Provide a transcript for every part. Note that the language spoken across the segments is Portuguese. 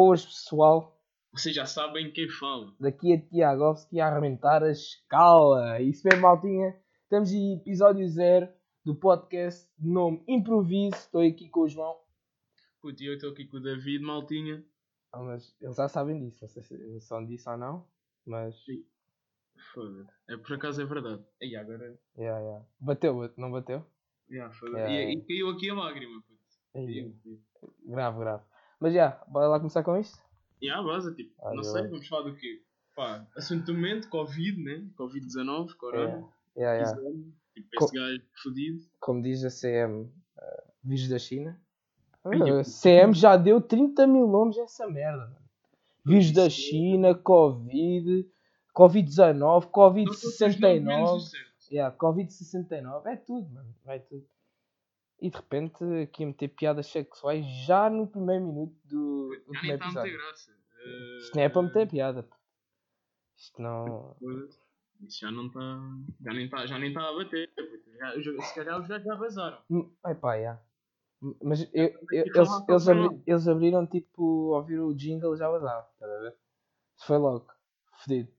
Boas pessoal, Vocês já sabem quem fala. daqui a Tiagovski a arrebentar a escala. Isso mesmo, maltinha. Estamos em episódio zero do podcast de nome Improviso. Estou aqui com o João. Puto, e eu estou aqui com o David Maltinha. Ah, mas eles já sabem disso, não sei se eles são disso ou não, mas. Foda-se. É, por acaso é verdade. E agora. Yeah, yeah. Bateu, não bateu? Yeah, É. e, e caiu aqui a lágrima. Puto. E, grave, grave. Mas já, bora lá começar com isto? e a base, tipo, Ah, não já sei, vai. vamos falar do quê? Pá, assunto do momento, Covid, né? Covid-19, Corona. Yeah, yeah. Exame, Tipo, Co- esse gajo fodido. Como diz a CM, eh, vírus da China. A CM já deu 30 mil nomes a essa merda. Mano. Vírus da é- China, Covid, Covid-19, Não todos os nomes, menos o Covid-69. certo. Yeah, Covid-69, é tudo, mano. Vai tudo. E de repente aqui a meter piadas sexuais já no primeiro minuto do, do Já nem primeiro está a meter episódio. graça. Eh, Isto não é para meter piada. Isto não. Isso já não está. Já nem está já nem tá a bater. Já, se calhar os gajos já vazaram. Hum, Ai pá, já. Mas eu- eu- eles, eles, abri- eles abriram tipo, ouvir o jingle e já vazava. Estás a ver? Foi logo. Fedido.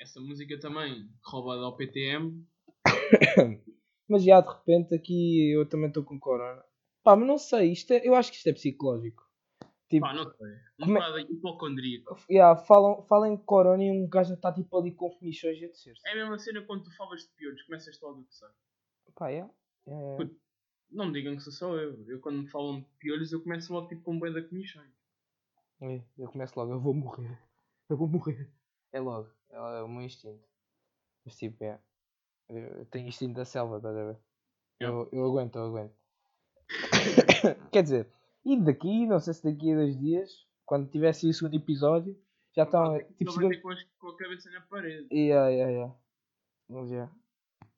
Essa música também, roubada ao PTM. Mas já de repente aqui eu também estou com corona. Pá, mas não sei, isto é- eu acho que isto é psicológico. Tipo, Pá, não sei. Um é- bocado hipocondríaco. yeah, falam, falam em corona e um gajo está tipo ali com comichões a descer-se. É a mesma cena quando tu falas de piolhos, começas logo a coçar. Pá, yeah. Yeah, yeah. Puto. Não me digam que sou só eu. Eu quando me falam de piolhos, eu começo logo tipo com um boi da comichões. É, Eu começo logo, eu vou morrer. Eu vou morrer. É logo, é o meu instinto. Mas tipo, é. Eu tenho instinto da selva, estás a ver? Eu, eu aguento, eu aguento. Quer dizer, e daqui, não sei se daqui a dois dias, quando tivesse o segundo episódio, já estão. Tipo, Tipo, segundo... com, com a cabeça na parede. Yeah, yeah, yeah. Mas yeah.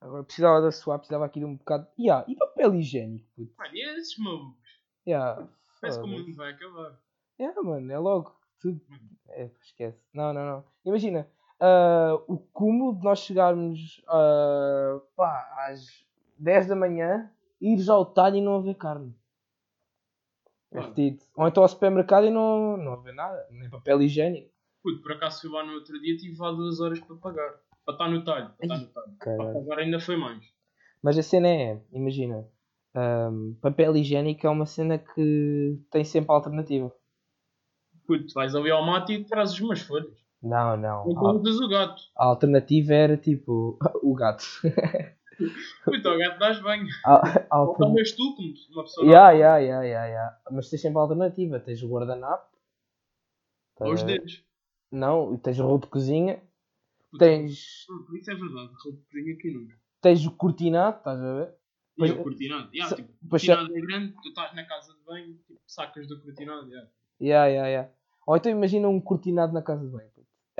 Agora precisava da suar, precisava aqui de um bocado. Yeah. E papel higiênico, puto. Mano, e esses malucos? Yeah. Parece que o mundo vai acabar. É, mano, é logo. Tudo. É, esquece. Não, não, não. Imagina, ah, o cúmulo de nós chegarmos ah, pá, às 10 da manhã, ires ao talho e não haver carne. É fedido. Ou então ao supermercado e não, não haver nada, nem papel higiênico. Puto, por acaso fui lá no outro dia e tive lá duas horas para pagar. Para estar no talho. Para estar no talho. Para pagar ainda foi mais. Mas a cena é, imagina, ahm, papel higiênico é uma cena que tem sempre alternativa. Puto, vais ali ao mato e trazes umas folhas. Não, não. Então usas o gato. A, alternativa era tipo o gato. Puto, ao gato dás banho. A, a Ou tomas tu, como uma pessoa. Ya, ya, ya, ya, ya. Mas tens sempre a alternativa. Tens o guardanapo. Ou os dedos. Não, e tens o rolo de cozinha. Puto, Tens, Por isso é verdade. Roupa cozinha aqui nunca. tens o cortinado, estás a ver? Pois- o cortinado. Yeah, tipo, o cortinado é grande, tu estás na casa de banho, tipo, sacas do cortinado. Yeah. Ya, ya, ya. Ou então imagina um cortinado na casa de banho.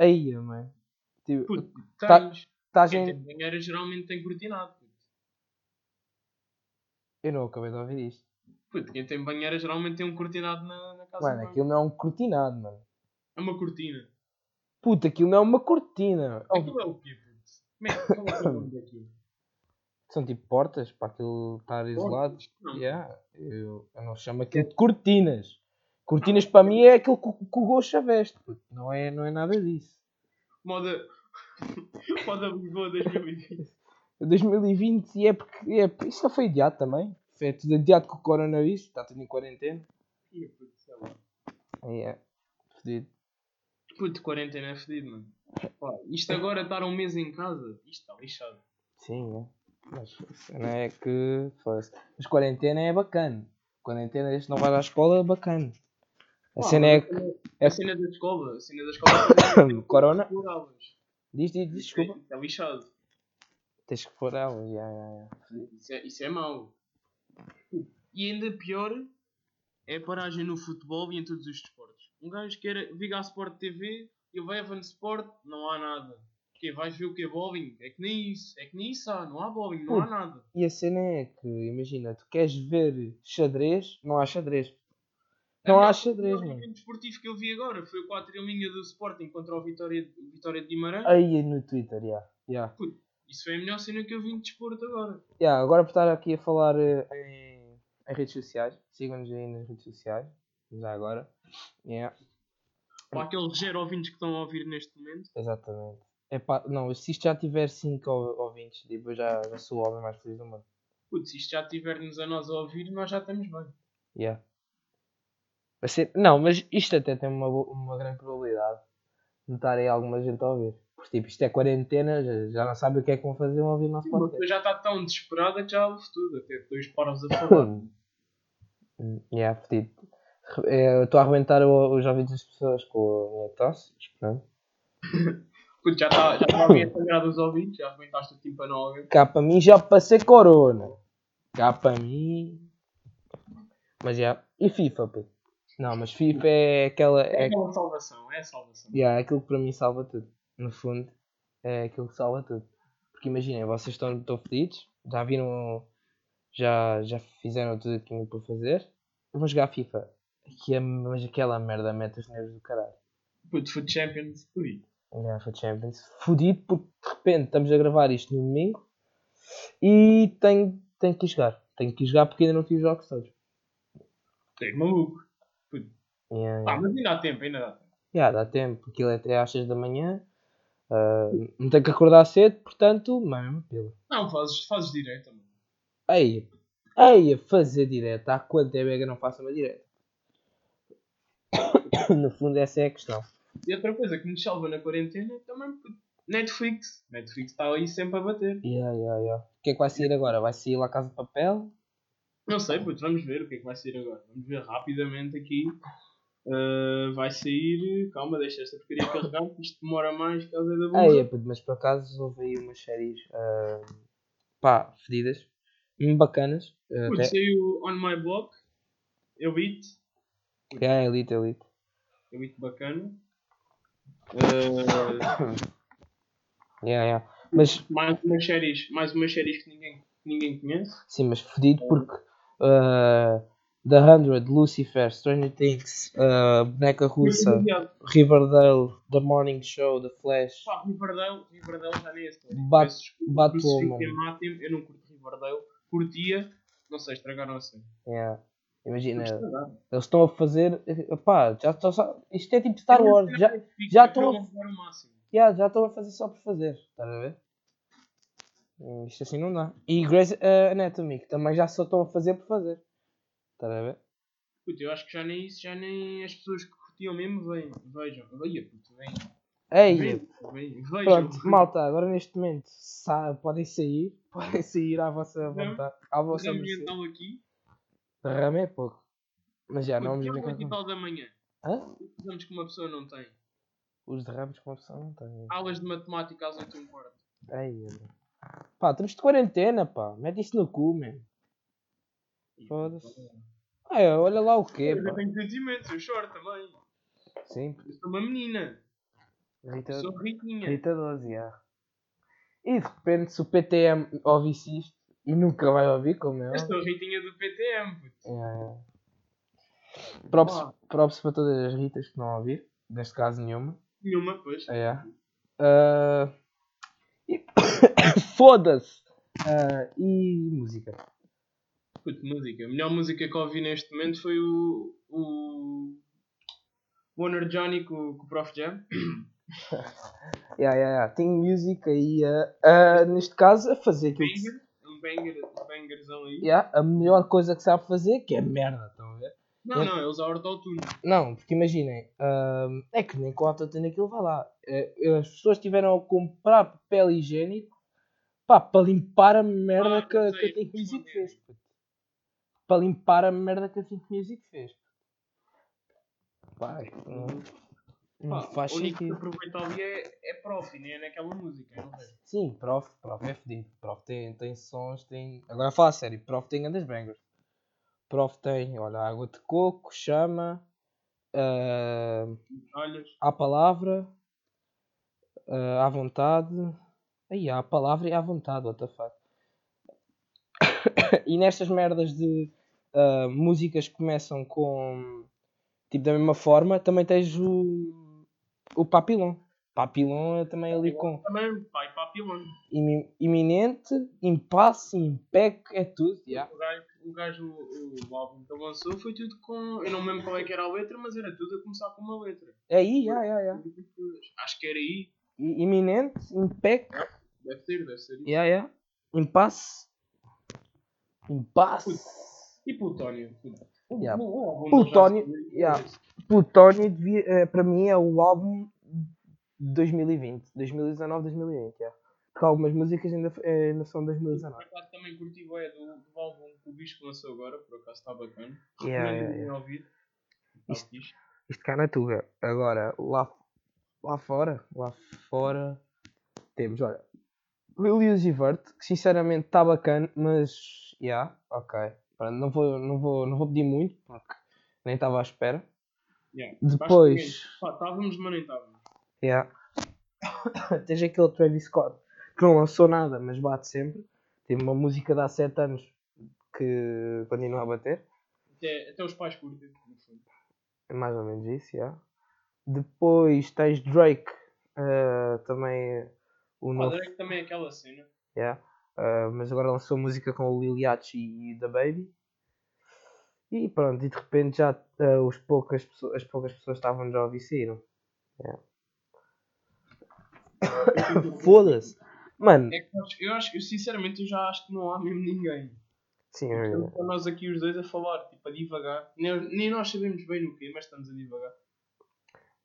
Aí, mano. Tipo, Puto, Tá- tens. Quem em. tem banheira geralmente tem cortinado. Puto. Eu não acabei de ouvir isto. Puto, quem tem banheira geralmente tem um cortinado na, na casa Mano, aquilo não é um cortinado, mano. É uma cortina. Puta, aquilo não é uma cortina. Oh, Aquilo é o quê, puto? Como é qual é que é o nome daquilo? São tipo portas para aquilo estar isolado. Não. Yeah, eu, eu não chamo aquilo de cortinas. Cortinas para mim é aquilo que, o- que o Goxa veste. Não é, não é nada disso. Moda. Moda Lisboa 2020. 2020 e é porque. É, isso já foi adiado também. Foi tudo adiado com o coronavírus. Está tudo em quarentena. Ih, puto, sei lá. É. Fedido. Puto, quarentena é fedido, mano. Pá, isto agora estar um mês em casa, isto está lixado. Sim, é. Mas cena é que. Mas quarentena é bacana. Quarentena, que não vais à escola, é bacana. A cena é mas que. A cena da escola, a cena da escola. Corona? Diz, diz, diz, desculpa. Isto é lixado. Tens que pôr ela. já, já, já. Isso é, isso é mau. E ainda pior é a paragem no futebol e em todos os desportos. Um gajo quer liga a Sport TV e o Evan Sport, não há nada. Que vais ver o que é bowling? É que nem isso. É que nem isso há. Não há bowling, não há nada. E a cena é que, imagina, tu queres ver xadrez, não há xadrez. Não há xadrez, O mano. evento desportivo que eu vi agora foi o 4 em linha do Sporting contra o Vitória, o Vitória de Guimarães. Aí no Twitter, já. já. Isso foi a melhor cena que eu vi de desporto agora. Já, agora por estar aqui a falar eh, em, em redes sociais, sigam-nos aí nas redes sociais, já agora. Yeah. Para aqueles zero ouvintes que estão a ouvir neste momento. Exatamente. Epá, não, se isto já tiver 5 ouvintes, tipo, eu já, já sou o homem mais feliz do mundo. Putz, se isto já tiver-nos a nós a ouvir, nós já estamos bem. Yeah. Vai ser... Não, mas isto até tem uma, uma grande probabilidade de estar aí alguma gente a ouvir. Porque tipo, isto é quarentena, já, já não sabe o que é que vão fazer, vão ouvir o nosso Uma podcast. já está tão desesperada que já ouve tudo. Até dois paros a falar. Yeah, fedido. Eh, Eu estou a arrebentar os ouvidos das pessoas com a minha tosse, esperando. Já está já tá bem sangrado os ouvidos, já arrebentaste o tímpano ao alguém. Cá para mim já passei corona. Cá para mim. Mas já. E FIFA, pô. Não, mas FIFA é aquela. É É, aquela salvação, é a salvação. yeah, é aquilo que para mim salva tudo. No fundo, é aquilo que salva tudo. Porque imaginem, vocês estão, estão fedidos, já viram. Já, já fizeram tudo o que tinham para fazer. Vão jogar FIFA. Que é, mas aquela merda mete os nervos do caralho. Putz, Food Champions, fui. Yeah, foi Champions. Fudido porque de repente estamos a gravar isto no domingo e tenho, tenho que ir jogar. Tenho que ir jogar porque ainda não fiz os jogos todos. Tens maluco. Yeah, Ah, yeah. mas ainda há tempo, ainda dá tempo. Yeah, dá tempo, aquilo é até às 6 da manhã. Ah, não tenho que acordar cedo, portanto, mesmo pila. Não, fazes, fazes direito, mano. Ei, ei, a fazer direto. Há quanto é eu não faço uma direta? no fundo, essa é a questão. E outra coisa que nos salva na quarentena também putz, Netflix. Netflix está aí sempre a bater. Yeah, yeah, yeah. O que é que vai sair agora? Vai sair lá a Casa de Papel? Não sei, putz, vamos ver o que é que vai sair agora. Vamos ver rapidamente aqui. Uh, vai sair. Calma, deixa esta porcaria carregar, isto demora mais por causa da bolsa. Ei, puto, mas por acaso houve aí umas séries ah, pá, fedidas, mesmo bacanas. ah, Putz, até- saiu On My Block. Eu vi Yeah, elite, elite. Vi bacana. Uh, Yeah, yeah. Mas mais umas séries, mais umas séries que ninguém, que ninguém conhece. sim, mas fedido porque ah, The Hundred, Lucifer, Stranger Things, ah, Boneca Russa, Riverdale, The Morning Show, The Flash, Pá, Riverdale, Riverdale já nem é. Bat- Batwoman. Eu não curto Riverdale. Curtia, não sei, estragaram a série. Yeah. Imagina, eles estão a fazer. Pá, já estão só- Isto é tipo Star Wars. Já, já estou a- yeah, já estão a fazer só por fazer. Estás a ver? Hum, Isto assim não dá. E Grey's eh, Anatomy, que também já só estão a fazer por fazer. Estás a ver? Puta, eu acho que já nem isso, já nem as pessoas que curtiam mesmo vêm, vejam. Veia, puto, vem. Ei, Vem, vem, vejam. pronto, malta, agora neste momento sa- podem sair. Podem sair à vossa Não. vontade. À vossa Vamos mercê. aqui. Derrame é pouco. Mas já não Puto, vamos é oito e com. tal da manhã. Hã? Precisamos que uma pessoa não tem. Os derrames que uma pessoa não tem. Aulas de matemática às 8 e um quarto. Ei. Pá, estamos de quarentena, pá. Mete isso no cu, man. Foda-se. Ah, é, olha lá o quê, Eu pá. tenho sentimentos, eu choro também. Sim, Eu sou uma menina. Rita, sou riquinha. Rita 12, já. E de repente, se o PTM ouvisse isto, e nunca vai ouvir, como é Eu sou a riquinha do PTM. puto. É, é. Props, props para todas as Ritas que não ouvir. Neste caso, nenhuma. Nenhuma, pois. É. Ah, e- Foda-se! Ah, e música. Puto, música. A melhor música que eu ouvi neste momento foi o. O. Wonder Johnny com, com o Prof Jam. Yeah, yeah, yeah. Tem música aí, ah, ah, neste caso, a fazer aquilo que Banger. Um banger, um bangerzão aí. yeah, a melhor coisa que sabe fazer, que é merda, estão a ver? Não, não, eles a autotune. Não, porque imaginem, ahm, é que nem com autotune aquilo vai lá. Eh, as pessoas tiveram a comprar papel higiênico pá, para limpar a merda Ah, que, sei, que a. Music fez. Para limpar a merda que a Music fez. Pá, não, não Pá, faz o único que sentido. aproveita ali é, é prof, nem é naquela música. não vejo. Sim, prof, prof é fedido. Prof tem, tem sons, tem. Agora a falar a sério, prof tem grandes bangers. Prof tem, olha, água de coco, chama, ah, Olhas, à palavra, ah, à vontade. Aí, à palavra e à vontade, what the fuck. e nestas merdas de ah, músicas que começam com tipo da mesma forma, também tens o, o papilão. Papilon é também ali com Também, pai, papilão. imi- iminente, impasse, impec, é tudo. Yeah. O gajo, o, gajo o, o álbum que lançou foi tudo com. Eu não me lembro qual é que era a letra, mas era tudo a começar com uma letra. É aí, yeah, yeah, yeah. Acho que era aí. I- Iminente, impec, Deve ser, deve ser. isso. yeah, yeah. impasse, impasse. E Plutónio? Yeah. O álbum Plutónio, já- yeah. Plutónio devia, eh, para mim é o álbum de 2020, 2019, 2020. Yeah. Porque algumas músicas ainda, eh, ainda são de 2019. Por também curti bué do, do álbum que o Bispo lançou agora, por acaso está bacana. Yeah, Recomendo yeah, yeah, ouvir. Isto-. Isto cá na Tuga. Agora, lá, lá fora, lá fora, temos, olha, Lil Uzi Vert, que sinceramente está bacana, mas, yeah, ok. Pronto, não, vou, não, vou, não vou pedir muito, porque nem estava à espera. Yeah. Depois, pá, Estávamos, mas nem estávamos. yeah. tens aquele Travis Scott, que não lançou nada, mas bate sempre. Tem uma música de há 7 anos que continua a bater. Até, até os pais curtem, no fundo. É mais ou menos isso, já. Depois tens Drake, eh, também o Pá, novo. Drake também é aquela cena. Yeah. Uh, mas agora lançou música com o Lil Yachty e The Baby. E pronto, e de repente já uh, os poucas pessoas, as poucas pessoas que estavam já a ouvir saíram. Yeah. Foda-se! Mano, É que eu acho- eu sinceramente eu já acho que não há mesmo ninguém. sim, é Estamos só nós aqui os dois a falar, tipo, a divagar. Nem, nem nós sabemos bem no quê, mas estamos a divagar.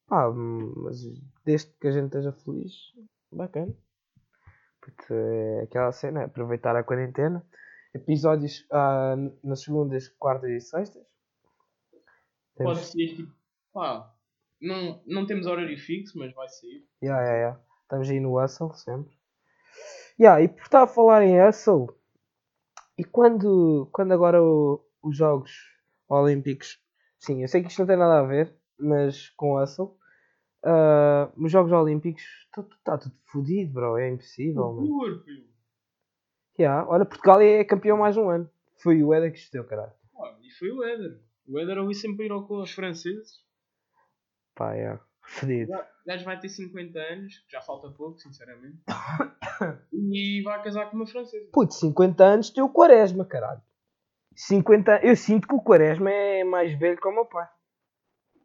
pá, mas desde que a gente esteja feliz, bacana. Porque é aquela cena, aproveitar a quarentena. Episódios ah, nas segundas, quartas e sextas. Pode Temos- ser tipo, pá, não, não temos horário fixo, mas vai sair. Yeah, yeah, yeah. Estamos aí no Hustle sempre. Yeah, e por estar a falar em Hustle, e quando, quando agora o- os Jogos Olímpicos, sim, eu sei que isto não tem nada a ver, mas com Hustle, ah, os Jogos Olímpicos, está tudo fodido, bro, é impossível. Corpo, Yeah, olha, Portugal é campeão mais um ano. Foi o Eder que esteu, caralho. pá, e foi o Éder. O Éder ali sempre irou com os franceses. Pá, yeah, fodido. O gajo vai ter 50 anos, já falta pouco, sinceramente. e vai casar com uma francesa. Putz, 50 anos tem o Quaresma, caralho. 50, eu sinto que o Quaresma é mais velho que o meu pai.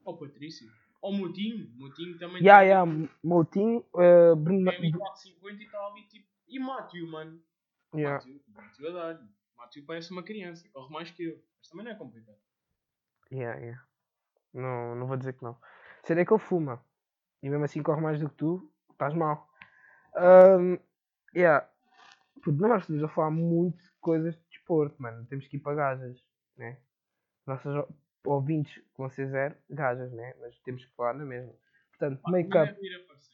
Ó Patrício. Ó Moutinho. Moutinho também Ya, tem- ya, Moutinho, uh, Bruno. tem ali 4,50 e está ali tipo. E Matthew, mano. Ya. Matthew, Matthew a dar. Matthew parece uma criança, corre mais que eu. Mas também não é complicado. Ya, ya. Não, não vou dizer que não. Será que ele fuma. E mesmo assim corre mais do que tu, estás mal. Um, yeah. Puto, nós estamos a falar muito de coisas de desporto, mano. Temos que ir para gajas, né? Nossas ouvintes que vão ser zero, gajas, né? Mas temos que falar na mesma. Portanto, make-up.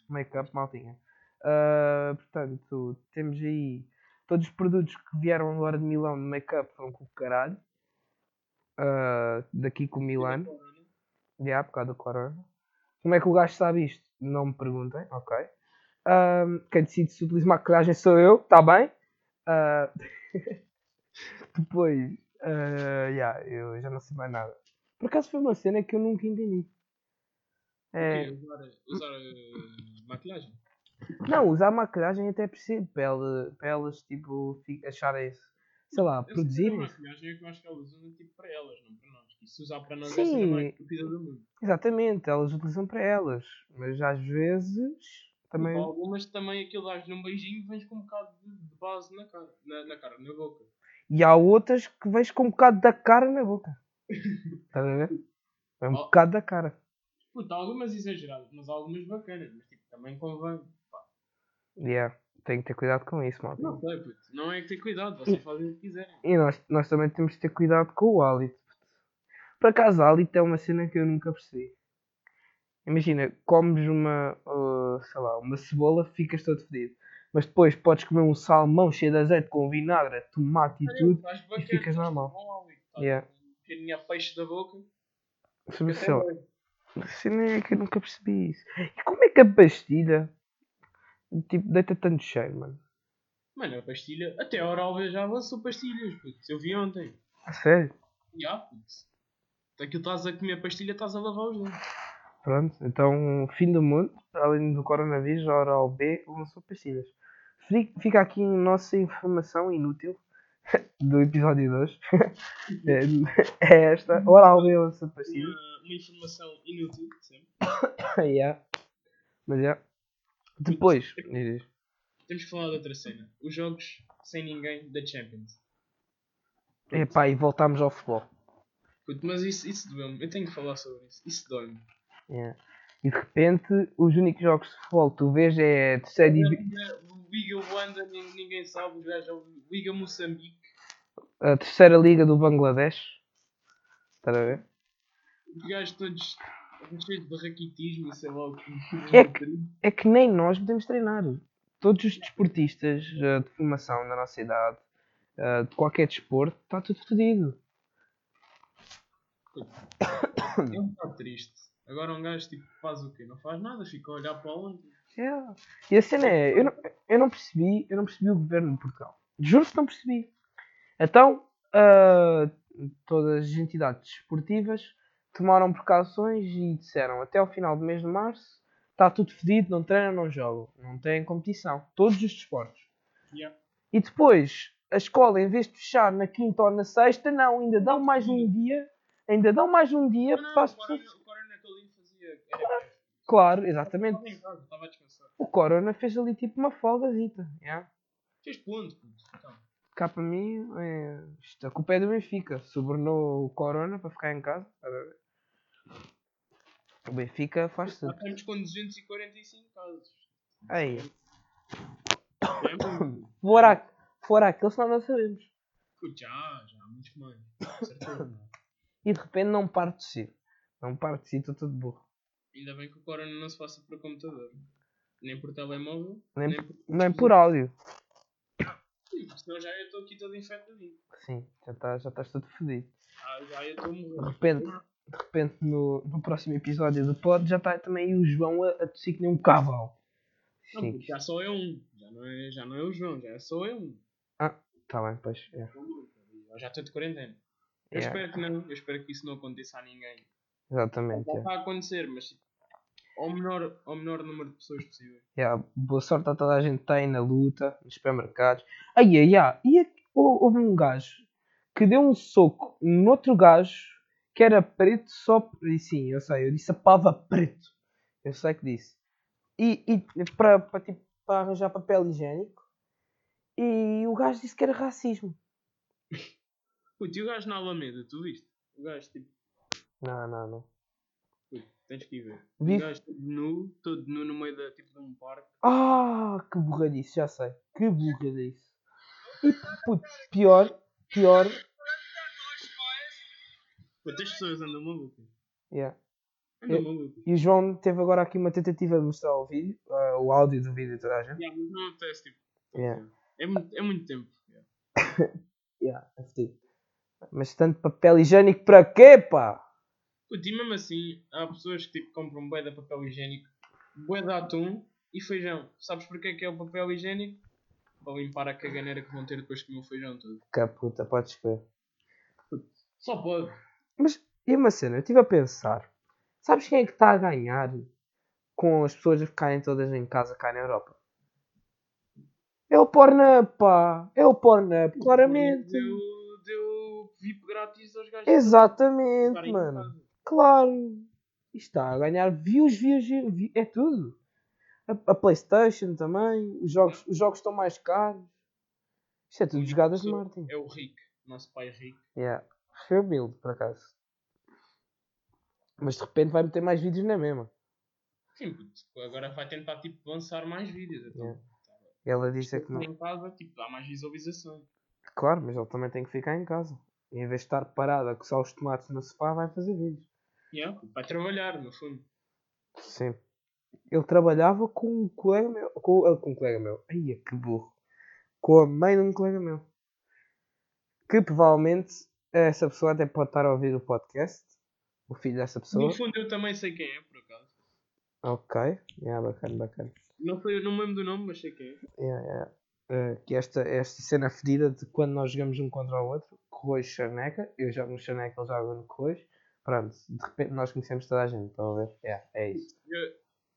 Make-up, maltinha. Ah, portanto, temos aí todos os produtos que vieram agora de Milão de make-up foram com o caralho. Ah, daqui com Milano, já por causa do corona. Como é que o gajo sabe isto? Não me perguntem, ok. Ah, quem decide se utiliza maquilhagem sou eu, está bem. Ah, depois, ah, já, eu já não sei mais nada. Por acaso foi uma cena que eu nunca entendi. É, usar, usar eh, maquilhagem. Não, usar maquilhagem até percebo para, ela- para elas tipo fi- acharem sei lá, Eu sei a produzirem. maquilhagem é que eu acho que elas usam tipo para elas, não para nós. E se usar para nós é a Sim. mais estúpida do mundo. Exatamente, elas utilizam para elas, mas às vezes também. Para algumas também aquilo dás num beijinho e vens com um bocado de, base na cara, na, na cara, na boca. E há outras que vejo com um bocado da cara na boca. Estás a ver? É um Oh. bocado da cara. Puta, algumas exageradas, mas algumas bacanas. Mas tipo, também convém. Yeah, tenho que ter cuidado com isso, malta. Não sei, puto. Não é que ter cuidado, vocês fazem o que quiserem. E nós, nós também temos de ter cuidado com o hálito. Por acaso, hálito é uma cena que eu nunca percebi. Imagina, comes uma, uh, sei lá, uma cebola, ficas todo fedido. Mas depois podes comer um salmão cheio de azeite com vinagre, tomate e tudo. Bacana, ficas normal. Yeah. A minha peixe da boca. A cena é que eu nunca percebi isso. E como é que a pastilha tipo, deita tanto cheiro, mano? Mano, a pastilha, até a oral já avançou pastilhas, puto. Eu vi ontem. A sério? Já, puto. Aquilo estás a comer a pastilha, estás a lavar os dentes. Pronto, então, fim do mundo, além do coronavírus, a Oral B lançou pastilhas. Fi- Fica aqui a nossa informação inútil do episódio 2. é é esta, Oral B lançou pastilhas. Uma, uma informação inútil, sempre. yeah. Mas é. Depois, diz. Temos que falar de outra cena. Os jogos sem ninguém da Champions. Epá, e voltámos ao futebol. Puto, Mas isso, isso doeu-me. Eu tenho que falar sobre isso. Isso dói-me. Yeah. E de repente, os únicos jogos de futebol que tu vês é terceira divi- O Liga nin- ninguém sabe. Os gajos. o Liga Moçambique. a terceira liga do Bangladesh. Estás a ver? Os gajos todos cheios de raquitismo e sei lá o que. É que- É que nem nós podemos treinar. Todos os desportistas eh, de formação da nossa idade, eh, de qualquer desporto, está tudo fodido. É um bocado triste. Agora um gajo tipo, faz o quê? Não faz nada, fica a olhar para onde. Yeah. E a cena é, eu não, eu não percebi, eu não percebi o governo de Portugal. Juro que não percebi. Então, ah, todas as entidades desportivas tomaram precauções e disseram até ao final do mês de março está tudo fedido, não treinam, não jogam, não têm competição. Todos os desportos. Yeah. E depois, a escola, em vez de fechar na quinta ou na sexta, não, ainda dão mais um dia, ainda dão mais um dia Não, para as o pessoas. o Corona que ali fazia. Era Claro, exatamente. O Corona fez ali tipo uma folgazita. Yeah. Fez ponto. Então, Cá para mim, é... isto, a culpa é do Benfica. Sobornou o Corona para ficar em casa. O Benfica faz tudo. estamos com 245 casos. Aí, É fora, fora aquele, senão não sabemos. Já, já, muitos mais. E de repente não paro de si. Não paro de si, estou todo burro. Ainda bem que o Corona não se faça por computador. Nem por telemóvel. Nem, Nem por. nem por áudio. Sim, Senão já eu estou aqui todo infectadinho. Sim, já, tá, já estás todo fodido. Ah, já eu estou a De morrer. repente, de repente no, no próximo episódio do pod já está também o João a, a tossir que nem um cavalo. Não, Sim, já só é um. Já não é, já não é o João, já é só eu um. está bem, pois. É. Eu já estou de quarentena. Eu Yeah, espero que não. Eu espero que isso não aconteça a ninguém. Exatamente. Já é. está a acontecer, mas tipo, ao menor, ao menor número de pessoas possível. Yeah, boa sorte a toda a gente que está aí na luta, nos supermercados. Ai, ai, ai. E aqui- hou- houve um gajo que deu um soco no outro gajo que era preto só. por- E sim, eu sei, eu disse a pava preto. Eu sei que disse. E, e para, tipo, arranjar papel higiênico. E o gajo disse que era racismo. Puto, e o gajo na Alameda, tu viste? O gajo tipo, Não, não, não. puto, tens que ir ver. Vi- O gajo todo nu, todo nu no meio da, tipo, de um parque. Ah, que burradice, já sei. Que burradice. E puto, pior, pior. Puto, as pessoas andam malucas. Yeah. Andam malucas. E o João teve agora aqui uma tentativa de mostrar o vídeo, ah, o áudio do vídeo toda a gente. Yeah, mas não acontece, tipo. Yeah. É, muito, é muito tempo. yeah. Yeah, é fedido. Mas tanto papel higiênico para quê, pá? E mesmo assim, há pessoas que tipo, compram bué de papel higiênico, bué de atum e feijão. Sabes porquê que é o papel higiênico? Para limpar a caganeira que vão ter depois de comer o feijão todo. Que puta, podes crer. Só pode. Mas, e uma cena, eu estive a pensar. Sabes quem é que está a ganhar com as pessoas a ficarem todas em casa cá na Europa? É o Pornhub, pá. É o Pornhub, claramente. Deu, deu VIP grátis aos gajos. Exatamente, mano. Claro. Isto está a ganhar views, views, views. É tudo. A, a Playstation também. Os jogos, os jogos estão mais caros. Isto é tudo jogadas de Martin. É o Rick, nosso pai Rick. Yeah. Humilde, por acaso. Mas de repente vai meter mais vídeos na mesma. Sim, agora vai tentar tipo, lançar mais vídeos. Então, Yeah. Ela disse é que não. Em casa, tipo, dá mais visualizações. Claro, mas ele também tem que ficar em casa. E em vez de estar parado a coçar os tomates no sofá, vai fazer vídeos. Yeah, vai trabalhar, no fundo. Sim. Ele trabalhava com um colega meu. Com, ah, com um colega meu. Ai, que burro. Com a mãe de um colega meu. Que provavelmente essa pessoa até pode estar a ouvir o podcast. O filho dessa pessoa. No fundo, eu também sei quem é, por acaso. Ok. Yeah, bacana, bacana. Não, sei, não me lembro do nome, mas sei quem é. Yeah, yeah. Uh, que esta, esta cena fedida de quando nós jogamos um contra o outro, Corroios Charneca, eu jogo no Charneca, ele joga no Corroios, pronto, de repente nós conhecemos toda a gente, estão a ver? Yeah, é isso.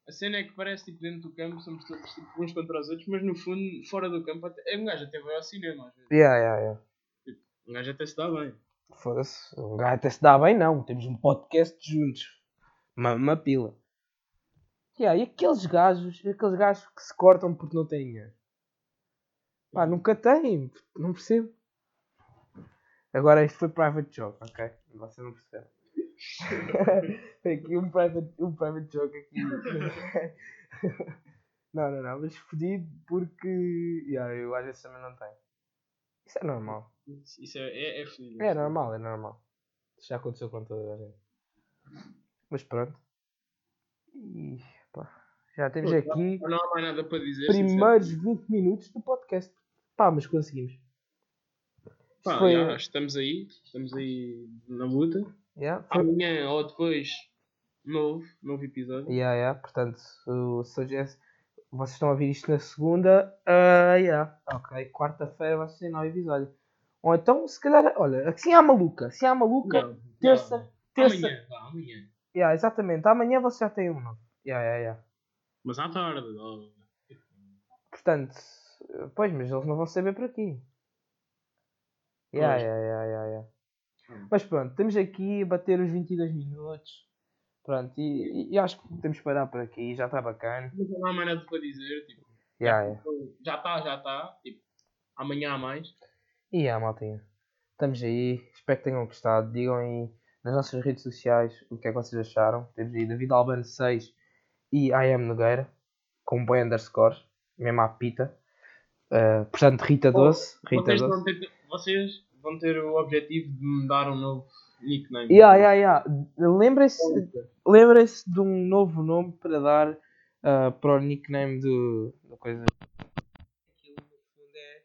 A cena é que parece tipo dentro do campo somos todos tipo, uns contra os outros, mas no fundo, fora do campo, até, um gajo até vai ao cinema às vezes. Yeah, yeah, yeah. Um gajo até se dá bem. Foda-se, um gajo até se dá bem, não. Temos um podcast juntos. Uma, uma pila. Yeah, e aqueles gajos, aqueles gajos que se cortam porque não têm dinheiro. Pá, nunca têm, não percebo. Agora isto foi private joke, ok? Você não percebe. Tem aqui um private, um private joke aqui. não, não, não, mas fodido porque yeah, eu às vezes também não tenho. Isso é normal. Isso isso é, é, é fodido. É normal, é normal. Isso já aconteceu com toda a gente. Mas pronto. E, pá, já temos aqui Não há mais nada para dizer. primeiros 20 minutos do podcast. Pá, mas conseguimos. Pá, Foi- já, estamos aí, estamos aí na luta. Yeah, Amanhã ou depois, novo, novo episódio. Yeah, yeah, portanto, o- se é- vocês estão a ouvir isto na segunda, ah, yeah, ok, quarta-feira vai ser novo episódio. Ou então, se calhar, olha, assim há maluca, assim há maluca, Não, terça, não. terça, Amanhã, vá, amanhã. yeah, exatamente, amanhã você já tem um novo. Yeah, yeah, yeah. Mas à tarde. ó. Portanto, pois, mas eles não vão saber por aqui. Yeah, Pois. yeah, yeah, yeah, yeah. Hum. Mas pronto, temos aqui a bater os 22 minutos. Pronto, e, e- e acho que temos que parar por aqui, já está bacana. Não há mais nada para dizer. Tipo, Yeah, yeah. já está, já está. Tipo, amanhã há mais. E yeah, maltinha, estamos aí, espero que tenham gostado. Digam aí nas nossas redes sociais o que é que vocês acharam. Temos aí David Albano 6 e I am Nogueira, com boi underscore, mesmo à pita. Uh, portanto, Rita Doce. Rita Vocês Doce. ter, vocês vão ter o objetivo de me dar um novo nickname. Yeah, yeah, yeah. Lembrem-se lembrem-se de um novo nome para dar ah, para o nickname do, da coisa. Aquilo no fundo é,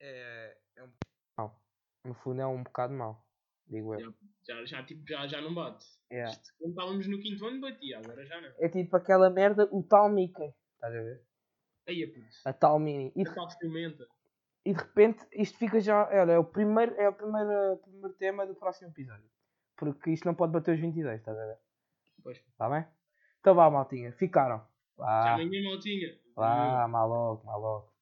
é, é um mau. No fundo é um bocado mau, digo eu. Já, já, tipo, já, já não bate. Yeah. Isto, Quando estávamos no quinto ano batia, agora já não. É tipo aquela merda, o tal Mickey. Estás a ver? Aí a putz. A tal Mini. E A de, tal ciumenta. E de repente isto fica já. Olha, é o primeiro, é o primeiro, o primeiro tema do próximo episódio. Porque isto não pode bater os 22, estás a ver? Pois. Está bem? Então vá, maltinha. Ficaram. Já Vá, amanhã mal tinha. vá, maluco, maluco.